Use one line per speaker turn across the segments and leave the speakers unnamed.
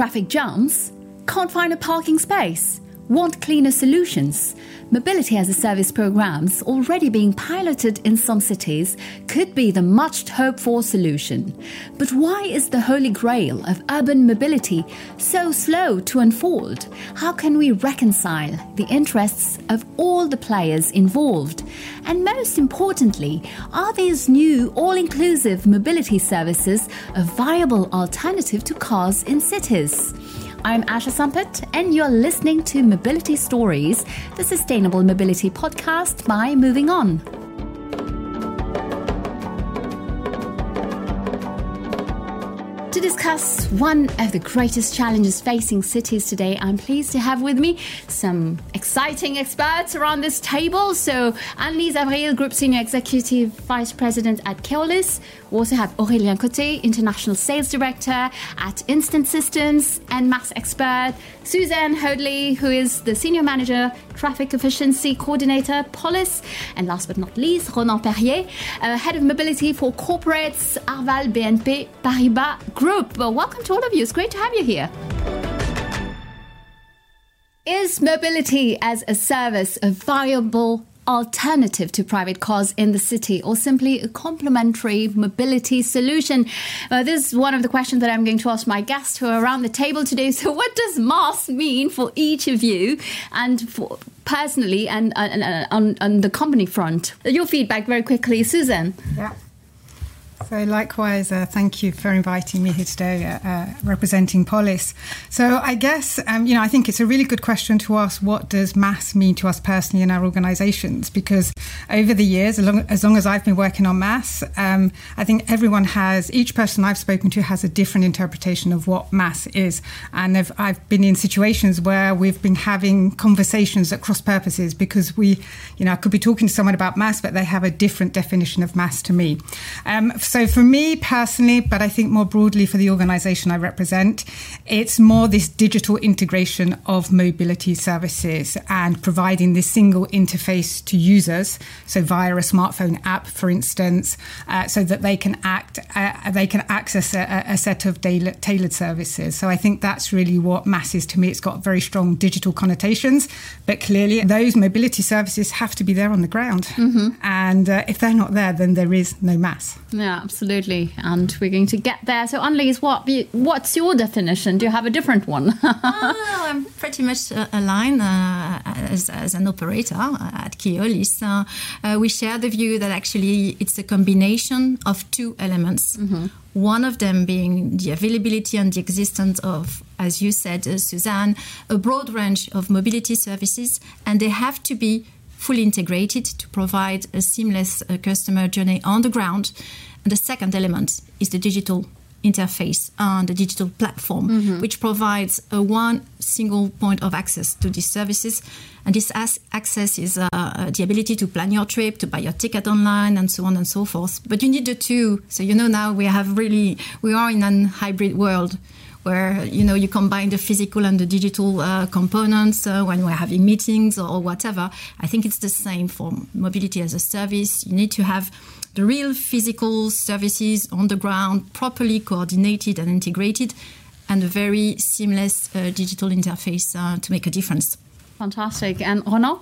traffic jams? Can't find a parking space? Want cleaner solutions? Mobility as a service programs already being piloted in some cities could be the much hoped for solution. But why is the holy grail of urban mobility so slow to unfold? How can we reconcile the interests of all the players involved? And most importantly, are these new all inclusive mobility services a viable alternative to cars in cities? I'm Asha Sampet, and you're listening to Mobility Stories, the sustainable mobility podcast by Movin'On. Discuss one of the greatest challenges facing cities today, I'm pleased to have with me some exciting experts around this table. So, Annelise Avril, Group Senior Executive Vice President at Keolis. We also have Aurélien Côté, International Sales Director at Instant Systems and MaaS Expert. Suzanne Hoadley, who is the Senior Manager, Traffic Efficiency Coordinator, Polis. And last but not least, Ronan Perrier, uh, Head of Mobility for Corporates, Arval BNP Paribas Group. Well, welcome to all of you. It's great to have you here. Is mobility as a service a viable alternative to private cars in the city or simply a complementary mobility solution? Uh, this is one of the questions that I'm going to ask my guests who are around the table today. So, what does MaaS mean for each of you and for personally and, and, and on, on the company front? Your feedback very quickly, Susan.
Yeah. So, likewise, uh, thank you for inviting me here today, uh, uh, representing Polis. So, I guess, um, you know, I think it's a really good question to ask what does MaaS mean to us personally in our organisations? Because over the years, as long, as long as I've been working on MaaS, um, I think everyone has, each person I've spoken to has a different interpretation of what MaaS is. And I've, I've been in situations where we've been having conversations at cross purposes because we, you know, I could be talking to someone about MaaS, but they have a different definition of MaaS to me. Um, so for me personally, but I think more broadly for the organisation I represent, it's more this digital integration of mobility services and providing this single interface to users. So via a smartphone app, for instance, uh, so that they can act, uh, they can access a, a set of tailored services. So I think that's really what MaaS is to me. It's got very strong digital connotations, but clearly those mobility services have to be there on the ground. Mm-hmm. And uh, if they're not there, then there is no MaaS.
Yeah, absolutely. And we're going to get there. So, Annelise, what what's your definition? Do you have a different one?
oh, I'm pretty much uh, aligned uh, as, as, an operator at Keolis. Uh, uh, we share the view that actually it's a combination of two elements. Mm-hmm. One of them being the availability and the existence of, as you said, uh, Suzanne, a broad range of mobility services, and they have to be fully integrated to provide a seamless uh, customer journey on the ground. And the second element is the digital interface and the digital platform, mm-hmm. which provides a one single point of access to these services. And this as- access is uh, uh, the ability to plan your trip, to buy your ticket online, and so on and so forth. But you need the two. So you know now we have really we are in a hybrid world where you know you combine the physical and the digital uh, components uh, when we're having meetings or whatever. I think it's the same for mobility as a service. You need to have the real physical services on the ground, properly coordinated and integrated, and a very seamless uh, digital interface uh, to make a difference.
Fantastic. And Ronan,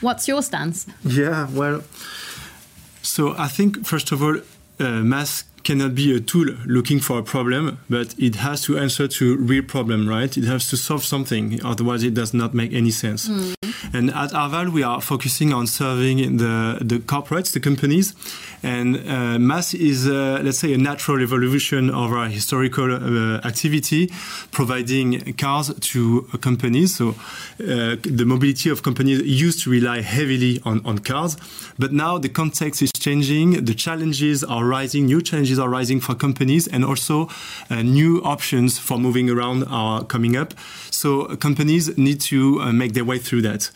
what's your stance?
Yeah, well, so I think first of all, uh, MaaS cannot be a tool looking for a problem, but it has to answer to real problem, right? It has to solve something, otherwise it does not make any sense. Mm. And at Arval, we are focusing on serving the, the corporates, the companies, and uh, MaaS is, uh, let's say, a natural evolution of our historical uh, activity, providing cars to companies. So uh, the mobility of companies used to rely heavily on, on cars, but now the context is changing, the challenges are rising, new challenges are rising for companies, and also uh, new options for moving around are coming up. So companies need to uh, make their way through that.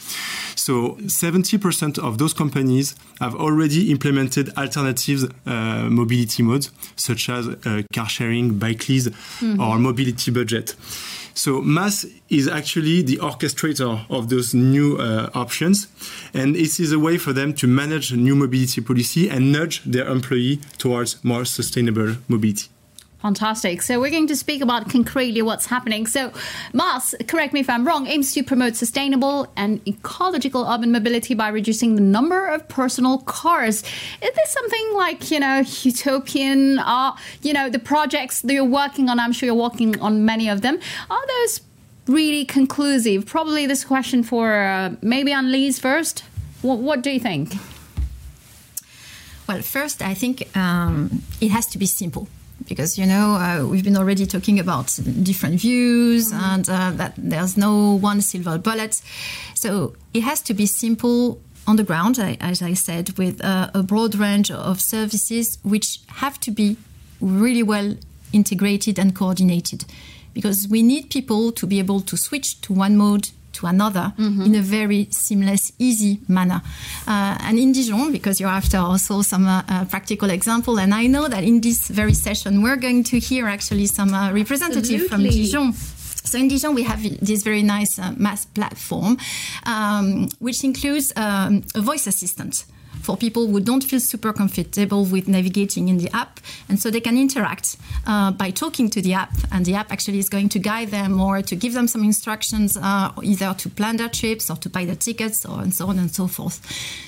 So 70% of those companies have already implemented alternatives uh, mobility modes, such as uh, car sharing, bike lease, mm-hmm. or mobility budget. So MaaS is actually the orchestrator of those new uh, options, and it is a way for them to manage new mobility policy and nudge their employee towards more sustainable mobility.
Fantastic. So we're going to speak about concretely what's happening. So MaaS, correct me if I'm wrong, aims to promote sustainable and ecological urban mobility by reducing the number of personal cars. Is this something like, you know, utopian? Uh, you know, the projects that you're working on, I'm sure you're working on many of them. Are those really conclusive? Probably this question for uh, maybe Annelise first. What, what do you think?
Well, first, I think um, it has to be simple because you know uh, we've been already talking about different views mm-hmm. and uh, that there's no one silver bullet so it has to be simple on the ground as i said with uh, a broad range of services which have to be really well integrated and coordinated because we need people to be able to switch to one mode to another mm-hmm. in a very seamless, easy manner. Uh, and in Dijon, because you're after also some uh, uh, practical example, and I know that in this very session we're going to hear actually some uh, representative from Dijon. So in Dijon, we have this very nice uh, MaaS platform, um, which includes um, a voice assistant for people who don't feel super comfortable with navigating in the app. And so they can interact uh, by talking to the app, and the app actually is going to guide them or to give them some instructions, uh, either to plan their trips or to buy their tickets, or and so on and so forth.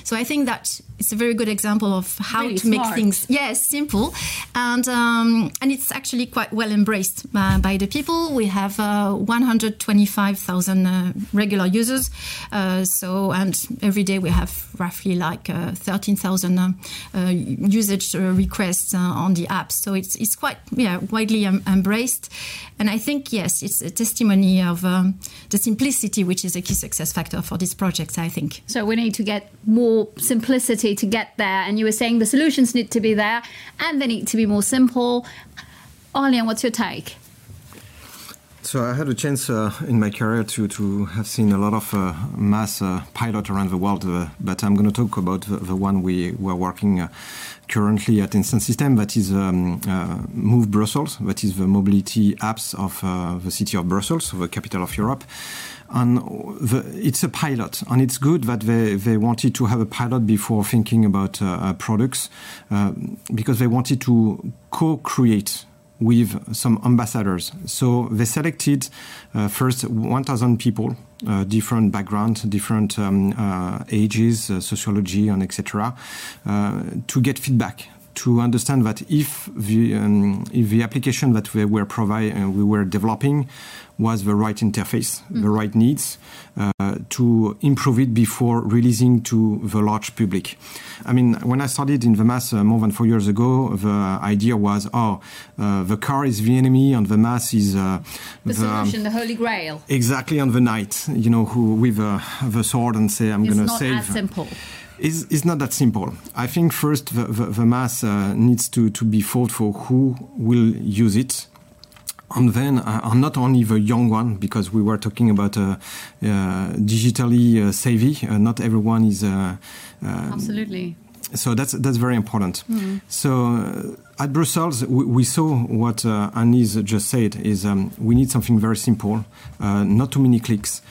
So I think that it's a very good example of how
really
to
smart.
make things yes simple, and um, and it's actually quite well embraced uh, by the people. We have uh, 125,000 uh, regular users, uh, so and every day we have roughly like 13,000 uh, uh, usage uh, requests on the app. So it's it's quite yeah widely um, embraced, and I think yes, it's a testimony of um, the simplicity, which is a key success factor for these projects. I think.
So we need to get more simplicity to get there. And you were saying the solutions need to be there, and they need to be more simple. Aurélien, what's your take?
So I had a chance uh, in my career to, to have seen a lot of uh, MaaS uh, pilot around the world, uh, but I'm going to talk about the, the, one we were working uh, currently at Instant System, that is um, uh, Move Brussels, that is the mobility apps of the city of Brussels, the capital of Europe. And the, it's a pilot, and it's good that they, they wanted to have a pilot before thinking about products, because they wanted to co-create with some ambassadors. So they selected uh, first 1,000 people, uh, different backgrounds, different um, uh, ages, uh, sociology, and etc., uh, to get feedback. To understand that if the um, if the application that we were provide uh, we were developing was the right interface, mm. the right needs, uh, to improve it before releasing to the large public. I mean, when I started in the MaaS uh, more than four years ago, the idea was, oh, uh, the car is the enemy and the MaaS is
uh, the, the, solution, the holy grail.
Exactly, on the knight, you know, who with uh, the sword and say, I'm going to save.
It's not that simple.
It's, it's, not that simple. I think first the, the, the MaaS uh, needs to, to be thought for who will use it and then uh, not only the young one because we were talking about uh, uh, digitally uh, savvy uh, not everyone is
absolutely
so that's that's very important mm. so at brussels we, we saw what uh, just said is um, we need something very simple not too many clicks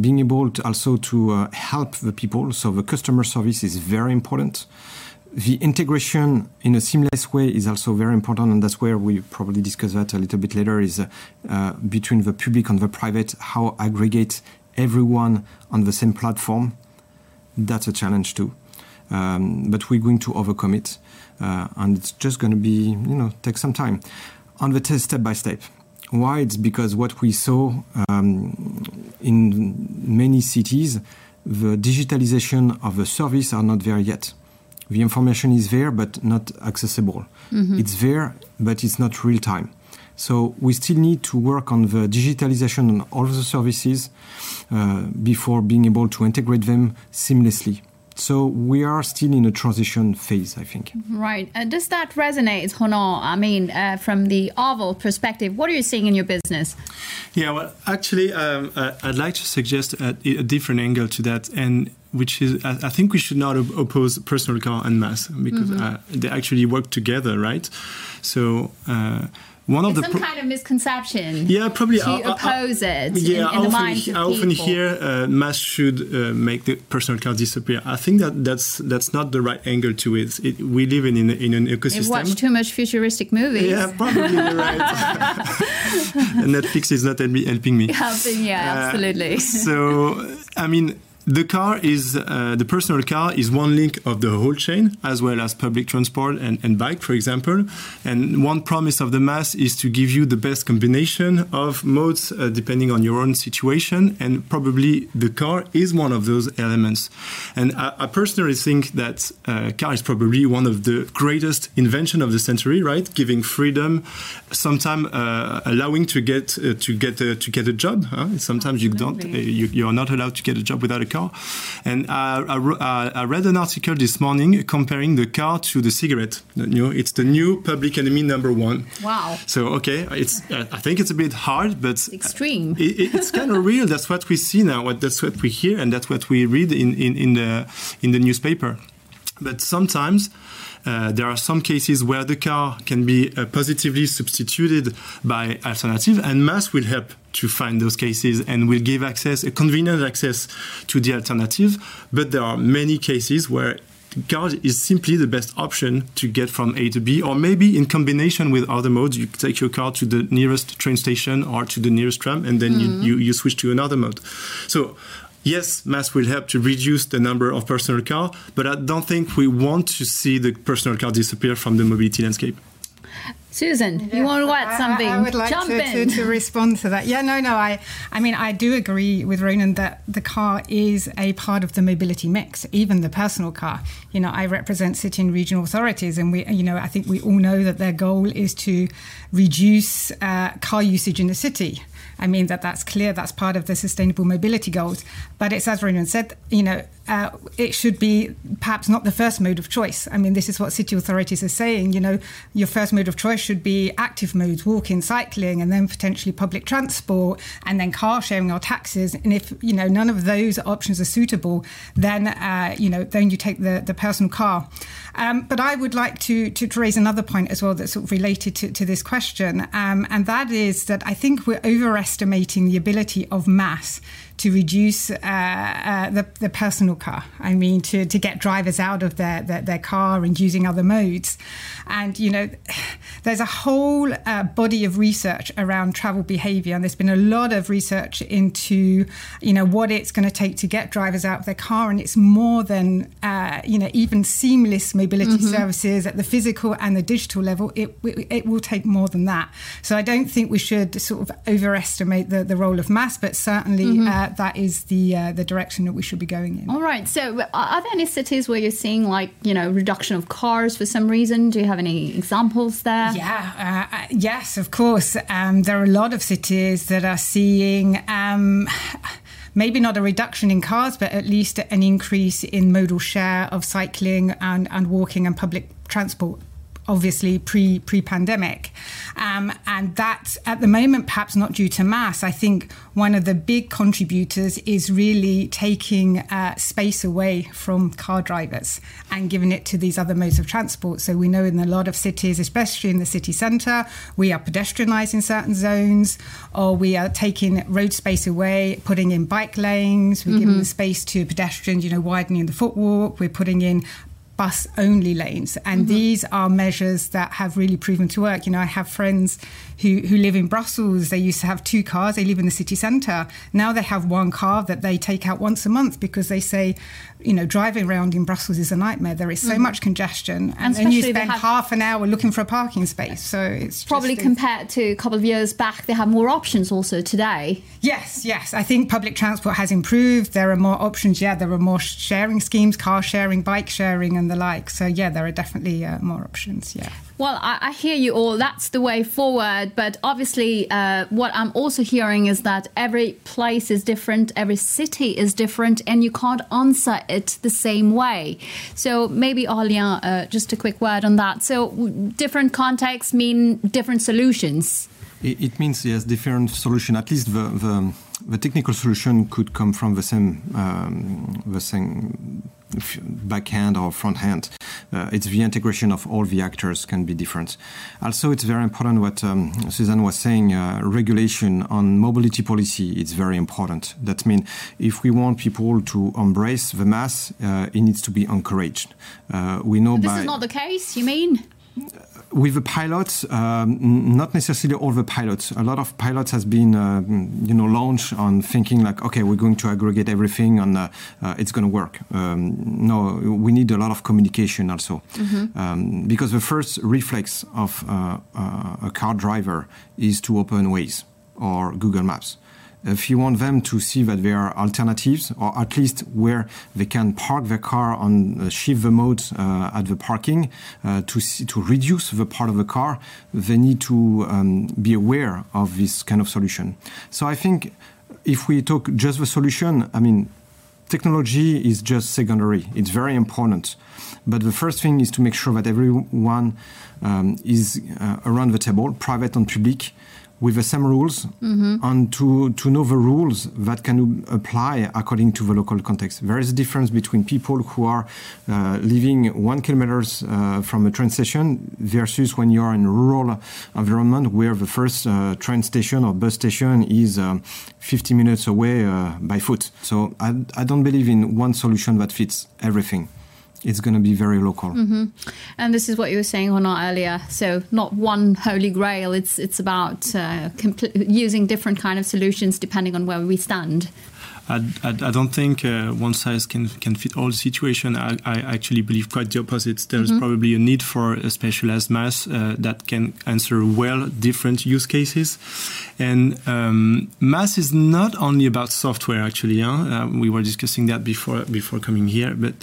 being able to also to help the people so the customer service is very important the integration in a seamless way is also very important, and that's where we probably discuss that a little bit later. Is uh, between the public and the private, how aggregate everyone on the same platform. That's a challenge too, um, but we're going to overcome it, uh, and it's just going to be you know take some time. On the test step by step. Why? It's because what we saw um, in many cities, the digitalization of the service are not there yet the information is there but not accessible. Mm-hmm. It's there, but it's not real time. So we still need to work on the digitalization on all the services uh, before being able to integrate them seamlessly. So we are still in a transition phase, I think.
Right. Uh, does that resonate, Ronan? I mean, uh, from the Arval perspective, what are you seeing in your business?
Yeah, well, actually, um, uh, I'd like to suggest a, a, different angle to that, and which is I, I think we should not op- oppose personal car and MaaS because mm-hmm. Uh, they actually work together, right? So uh, one of
it's
the
some kind of misconception.
yeah probably
to
I- I-
oppose it
yeah
in, in
I
the
often, I often hear uh, MaaS should uh, make the personal car disappear I think that that's that's not the right angle to it, it we live in, in, in an ecosystem
watched too much futuristic movies.
yeah probably right Netflix is not helping me
Helping, yeah,
Uh,
absolutely.
so, I mean, the car is uh, the personal car is one link of the whole chain, as well as public transport and, and bike, for example. And one promise of the MaaS is to give you the best combination of modes uh, depending on your own situation, and probably the car is one of those elements. And I, I personally think that uh, car is probably one of the greatest invention of the century, right? Giving freedom, sometimes uh, allowing to get uh, to get uh, to get a job. Huh? Sometimes you don't, uh, you, you are not allowed to get a job without a car. And I, I, I read an article this morning comparing the car to the cigarette. You know, it's the new public enemy number one.
Wow.
So okay, it's I think it's a bit hard, but
Extreme.
it- it's kind of real. That's what we see now. What that's what we hear, and that's what we read in, in, in the in the newspaper. But sometimes uh, there are some cases where the car can be uh, positively substituted by alternative, and MaaS will help to find those cases and will give access, a convenient access to the alternative. But there are many cases where car is simply the best option to get from A to B, or maybe in combination with other modes, you take your car to the nearest train station or to the nearest tram, and then you, you, you switch to another mode. So. Yes, MaaS will help to reduce the number of personal car, but I don't think we want to see the personal car disappear from the mobility landscape.
Susan, you want to
I-
add something?
I, would like
Jump
to,
in.
to, to respond to that. Yeah, no, no. I, I mean, I do agree with Ronan that the car is a part of the mobility mix, even the personal car. You know, I represent city and regional authorities, and we, you know, I think we all know that their goal is to reduce uh, car usage in the city. I mean that that's clear. That's part of the sustainable mobility goals. But it's as Ronan said, you know, uh, it should be perhaps not the first mode of choice. I mean, this is what city authorities are saying. You know, your first mode of choice should be active modes, walking, cycling, and then potentially public transport, and then car sharing or taxis. And if you know none of those options are suitable, then uh, you know then you take the the personal car. Um, but I would like to, to to raise another point as well that's sort of related to, to this question, um, and that is that I think we're overestimating the ability of MaaS to reduce uh, uh, the, the personal car. I mean, to, to get drivers out of their, their, their car and using other modes. And, you know, there's a whole uh, body of research around travel behavior. And there's been a lot of research into, you know, what it's going to take to get drivers out of their car. And it's more than, uh, you know, even seamless mobility services at the physical and the digital level. It, it will take more than that. So I don't think we should sort of overestimate the, the role of MaaS, but certainly uh, that is the uh, the direction that we should be going in.
All right. So, are there any cities where you're seeing like you know reduction of cars for some reason? Do you have any examples there?
Yeah, uh, uh, yes, of course. Um, there are a lot of cities that are seeing. Um, Maybe not a reduction in cars, but at least an increase in modal share of cycling and, and walking and public transport obviously pre pre pandemic, um, and that at the moment perhaps not due to MaaS. I think one of the big contributors is really taking uh, space away from car drivers and giving it to these other modes of transport. So we know in a lot of cities, especially in the city centre, we are pedestrianising certain zones, or we are taking road space away, putting in bike lanes. We're giving the space to pedestrians, you know, widening the footwalk. We're putting in bus only lanes. And mm-hmm. these are measures that have really proven to work. You know, I have friends who, who live in Brussels. They used to have two cars. They live in the city centre. Now they have one car that they take out once a month because they say, you know, driving around in Brussels is a nightmare. There is so mm-hmm. much congestion. And, and then you spend half an hour looking for a parking space. So it's
probably
just,
compared to a couple of years back, they have more options also today.
Yes, yes. I think public transport has improved. There are more options. Yeah, there are more sharing schemes, car sharing, bike sharing, and the like. So yeah, there are definitely uh, more options. Yeah.
Well, I, I, hear you all. That's the way forward. But obviously, uh, what I'm also hearing is that every place is different, every city is different, and you can't answer it the same way. So maybe, Aurélien, uh, just a quick word on that. So different contexts mean different solutions.
It, it means yes, different solution. At least the, the the technical solution could come from the same um, the same back end or front end. Uh, it's the integration of all the actors can be different. Also, it's very important what um, Suzanne was saying. Uh, regulation on mobility policy is very important. That means if we want people to embrace the MaaS, uh, it needs to be encouraged. Uh, we know
this
by
is not the case. You mean?
With the pilots, um, not necessarily all the pilots. A lot of pilots has been, uh, you know, launched on thinking like, okay, we're going to aggregate everything and uh, uh, it's going to work. Um, no, we need a lot of communication also, mm-hmm. um, because the first reflex of uh, uh, a car driver is to open Waze or Google Maps if you want them to see that there are alternatives, or at least where they can park their car on uh, shift the mode uh, at the parking uh, to see, to reduce the part of the car, they need to um, be aware of this kind of solution. So I think if we talk just the solution, I mean, technology is just secondary. It's very important, but the first thing is to make sure that everyone um, is uh, around the table, private and public with the same rules mm-hmm. and to, to know the rules that can apply according to the local context. There is a difference between people who are uh, living one kilometers uh, from a train station versus when you are in a rural environment where the first uh, train station or bus station is um, 50 minutes away uh, by foot. So I, I don't believe in one solution that fits everything it's going to be very local.
Mm-hmm. And this is what you were saying or not earlier. So not one holy grail. It's it's about uh, compl- using different kind of solutions depending on where we stand.
I, I, I don't think uh, one size can can fit all the situation. I, I actually believe quite the opposite. There's mm-hmm. probably a need for a specialized MaaS uh, that can answer well different use cases. And um, MaaS is not only about software. Actually, huh? uh, we were discussing that before before coming here, but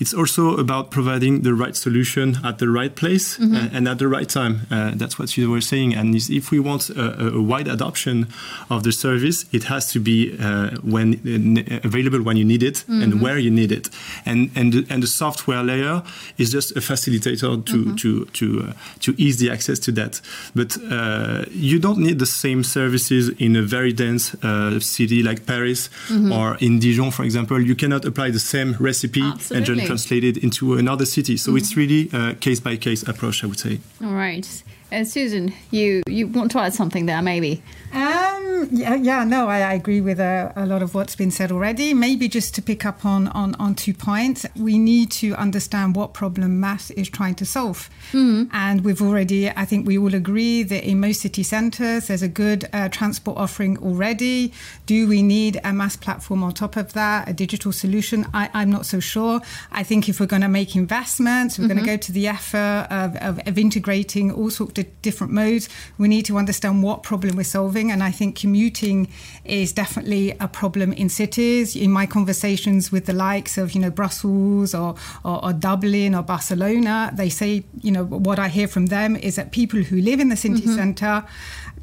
it's also about providing the right solution at the right place mm-hmm. Uh, and at the right time. Uh, that's what you were saying. And if we want a, a, wide adoption of the service, it has to be uh, when available when you need it mm-hmm. and where you need it. And and the, and the software layer is just a facilitator to mm-hmm. to to uh, to ease the access to that. But uh, you don't need the same services in a very dense uh, city like Paris mm-hmm. or in Dijon, for example. You cannot apply the same recipe Absolutely. and then translate it into another city. So it's mm-hmm. really a case by case approach, I would say.
All right. Uh, Susan, you, you want to add something there, maybe?
Um, yeah, yeah, no, I, I agree with a, a, lot of what's been said already. Maybe just to pick up on, on, on two points, we need to understand what problem MaaS is trying to solve. Mm-hmm. And we've already, I think we all agree that in most city centres, there's a good uh, transport offering already. Do we need a MaaS platform on top of that, a digital solution? I, am not so sure. I think if we're going to make investments, we're mm-hmm. going to go to the effort of, of, of integrating all sorts of different modes, we need to understand what problem we're solving and I think commuting is definitely a problem in cities. In my conversations with the likes of, you know, Brussels or, or, or Dublin or Barcelona, they say, you know, what I hear from them is that people who live in the city mm-hmm. centre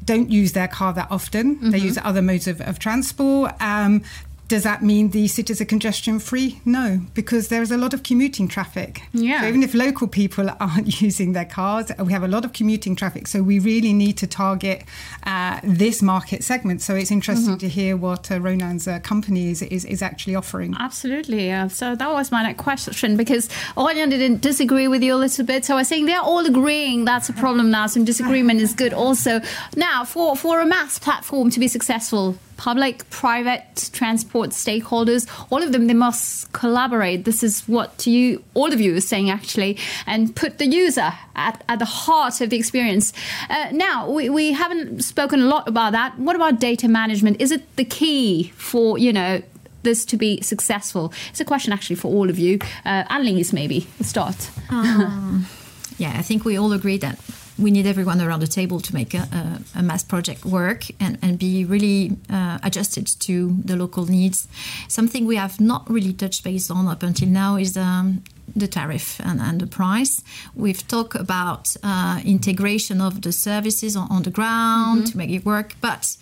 don't use their car that often. Mm-hmm. They use other modes of, of transport. Um, does that mean the cities are congestion free? No, because there's a lot of commuting traffic.
Yeah.
So even if local people aren't using their cars, we have a lot of commuting traffic. So we really need to target uh, this market segment. So it's interesting mm-hmm. to hear what uh, Ronan's uh, company is, is, is, actually offering.
Absolutely. Uh, so that was my next question because Aurélien didn't disagree with you a little bit. So I think they're all agreeing that's a problem now. Some disagreement is good also. Now, for, for a MaaS platform to be successful, public, private transport stakeholders, all of them, they must collaborate. This is what you, all of you are saying actually, and put the user at, at the heart of the experience. Uh, now, we, we haven't spoken a lot about that. What about data management? Is it the key for, you know, this to be successful? It's a question actually for all of you. Uh, Annelise, maybe, start.
Um, yeah, I think we all agree that we need everyone around the table to make a, a, a MaaS project work and, and be really uh, adjusted to the local needs. Something we have not really touched base on up until now is um, the tariff and, and, the price. We've talked about uh, integration of the services on, on the ground mm-hmm. to make it work, but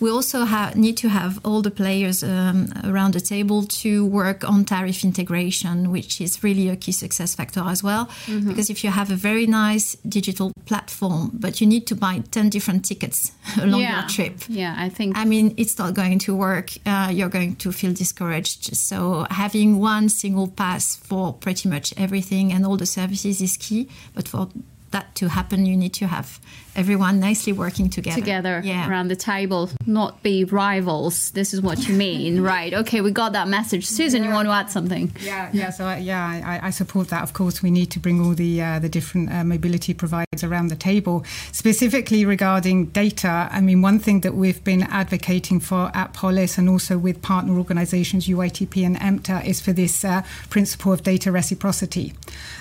we also have, need to have all the players um, around the table to work on tariff integration, which is really a key success factor as well. Mm-hmm. Because if you have a very nice digital platform, but you need to buy 10 different tickets along
yeah.
your trip.
Yeah, I think.
I mean, it's not going to work. Uh, you're going to feel discouraged. So having one single pass for pretty much everything and all the services is key. But for that to happen, you need to have everyone nicely working together.
Together
yeah.
around the table, not be rivals. This is what you mean, right? Okay, we got that message. Susan, yeah. you want to add something?
Yeah, yeah. So uh, yeah, I, I, support that. Of course, we need to bring all the uh, the different uh, mobility providers around the table. Specifically regarding data, I mean, one thing that we've been advocating for at Polis and also with partner organisations UITP and EMTA is for this uh, principle of data reciprocity,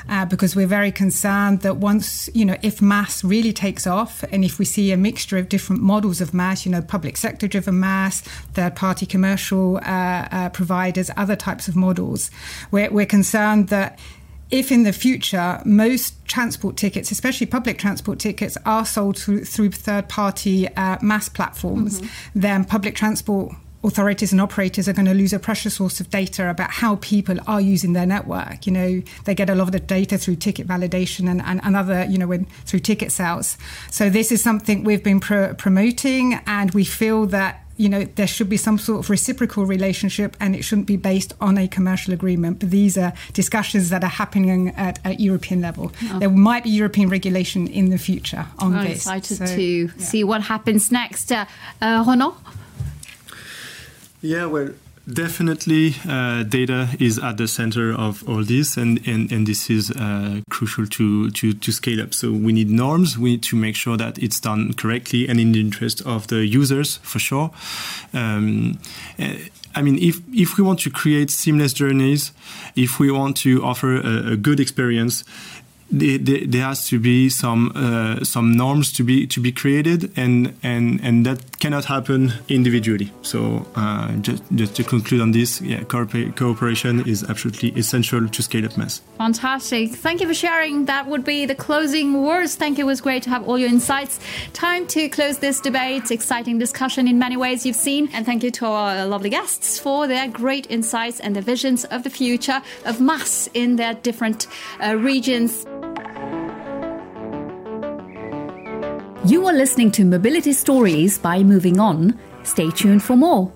uh, because we're very concerned that once you know if MaaS really takes off. And if we see a mixture of different models of MaaS, you know, public sector driven MaaS, third party commercial uh, uh, providers, other types of models, we're, we're concerned that if in the future most transport tickets, especially public transport tickets, are sold through, through third party uh, MaaS platforms, mm-hmm. then public transport authorities and operators are going to lose a precious source of data about how people are using their network. You know, they get a lot of the data through ticket validation and, and, and other, you know, when, through ticket sales. So this is something we've been pro- promoting, and we feel that you know there should be some sort of reciprocal relationship and it shouldn't be based on a commercial agreement but these are discussions that are happening at, at european level oh. there might be european regulation in the future on
I'm
this
excited so, to yeah. see what happens next uh, uh, Ronan
yeah, well, definitely uh, data is at the center of all this, and, and, and this is uh, crucial to, to, to scale up. So we need norms. We need to make sure that it's done correctly and in the interest of the users, for sure. Um, I mean, if, if we want to create seamless journeys, if we want to offer a, a good experience, there, has to be some uh, some norms to be to be created, and and and that cannot happen individually. So uh, just just to conclude on this, yeah, cooperation is absolutely essential to scale up MaaS.
Fantastic! Thank you for sharing. That would be the closing words. Thank you. It was great to have all your insights. Time to close this debate. Exciting discussion in many ways you've seen, and thank you to our lovely guests for their great insights and their visions of the future of MaaS in their different uh, regions. You are listening to Mobility Stories by Movin'On. Stay tuned for more.